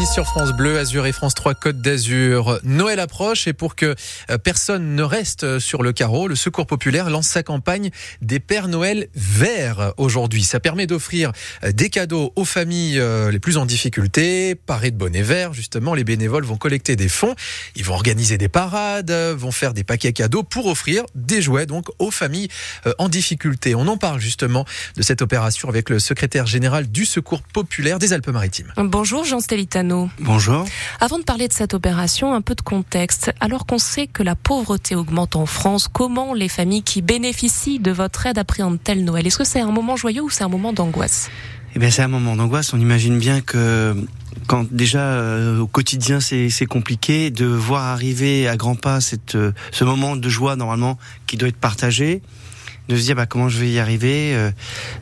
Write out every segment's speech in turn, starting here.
6 sur France Bleu, Azur et France 3 Côte d'Azur. Noël approche et pour que euh, personne ne reste sur le carreau, le Secours populaire lance sa campagne des Pères Noël verts aujourd'hui. Ça permet d'offrir euh, des cadeaux aux familles euh, les plus en difficulté, parées de bonnets verts. Justement, les bénévoles vont collecter des fonds, ils vont organiser des parades, vont faire des paquets cadeaux pour offrir des jouets donc aux familles en difficulté. On en parle justement de cette opération avec le secrétaire général du Secours populaire des Alpes-Maritimes. Bonjour Jean Stelitano. Bonjour. Avant de parler de cette opération, un peu de contexte. Alors qu'on sait que la pauvreté augmente en France, comment les familles qui bénéficient de votre aide appréhendent-elles Noël? Est-ce que c'est un moment joyeux ou c'est un moment d'angoisse? Eh bien, c'est un moment d'angoisse. On imagine bien que quand déjà euh, au quotidien c'est compliqué de voir arriver à grands pas cette, euh, ce moment de joie normalement qui doit être partagé, de se dire bah, comment je vais y arriver. Euh,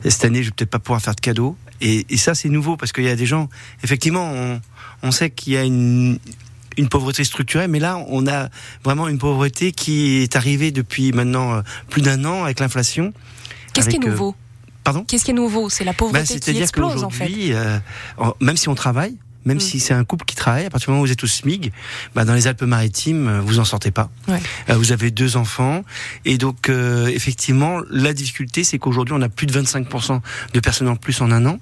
cette année, je vais peut-être pas pouvoir faire de cadeaux. Et, et ça, c'est nouveau parce qu'il y a des gens. Effectivement, on, on sait qu'il y a une, une pauvreté structurelle, mais là, on a vraiment une pauvreté qui est arrivée depuis maintenant euh, plus d'un an avec l'inflation. Qu'est-ce qui est nouveau? Pardon? Qu'est-ce qui est nouveau? C'est la pauvreté bah, qui explose en fait. Euh, même si on travaille, même mm. si c'est un couple qui travaille, à partir du moment où vous êtes au SMIG, bah dans les Alpes-Maritimes, euh, vous en sortez pas. Ouais. Euh, vous avez deux enfants, et donc euh, effectivement, la difficulté, c'est qu'aujourd'hui, on a plus de 25% de personnes en plus en un an.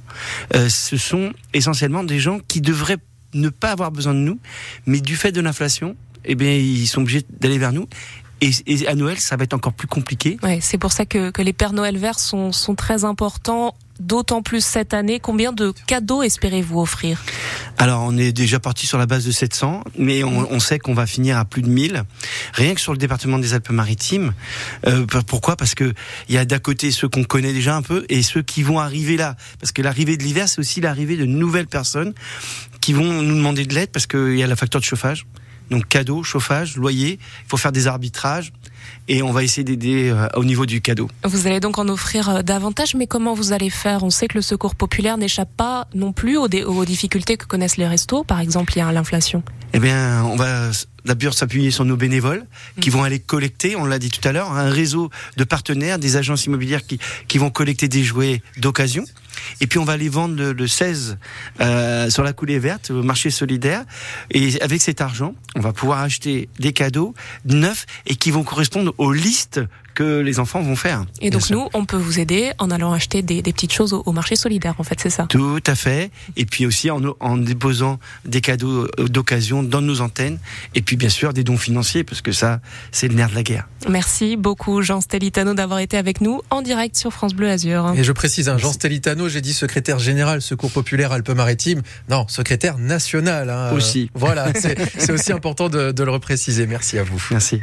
Euh, ce sont essentiellement des gens qui devraient ne pas avoir besoin de nous, mais du fait de l'inflation, eh bien, ils sont obligés d'aller vers nous. Et, et, à Noël, ça va être encore plus compliqué. Ouais, c'est pour ça que, que les Pères Noël verts sont, sont très importants d'autant plus cette année. Combien de cadeaux espérez-vous offrir? Alors, on est déjà parti sur la base de 700, mais on, on sait qu'on va finir à plus de 1000, rien que sur le département des Alpes-Maritimes. Euh, pourquoi? Parce que il y a d'à côté ceux qu'on connaît déjà un peu et ceux qui vont arriver là. Parce que l'arrivée de l'hiver, c'est aussi l'arrivée de nouvelles personnes qui vont nous demander de l'aide parce qu'il y a la facture de chauffage. Donc cadeau, chauffage, loyer, il faut faire des arbitrages et on va essayer d'aider euh, au niveau du cadeau. Vous allez donc en offrir euh, davantage, mais comment vous allez faire? On sait que le secours populaire n'échappe pas non plus aux, aux, difficultés que connaissent les restos, par exemple, il y a l'inflation. Eh bien, on va d'abord s'appuyer sur nos bénévoles qui mm. vont aller collecter, on l'a dit tout à l'heure, un réseau de partenaires, des agences immobilières qui, qui vont collecter des jouets d'occasion. Et puis on va les vendre le, 16 euh, sur la coulée verte au marché solidaire. Et avec cet argent, on va pouvoir acheter des cadeaux neufs et qui vont correspondre aux listes que les enfants vont faire. Et donc nous, on peut vous aider en allant acheter des, des petites choses au, marché solidaire, en fait, c'est ça Tout à fait. Et puis aussi en, en déposant des cadeaux d'occasion dans nos antennes. Et puis bien sûr des dons financiers, parce que ça, c'est le nerf de la guerre. Merci beaucoup Jean Stelitano d'avoir été avec nous en direct sur France Bleu Azur. Et je précise, hein, Jean Stelitano, j'ai dit secrétaire général Secours Populaire Alpes-Maritimes. Non, secrétaire national. Hein. Aussi. Voilà, c'est aussi important de, de le repréciser. Merci à vous. Merci.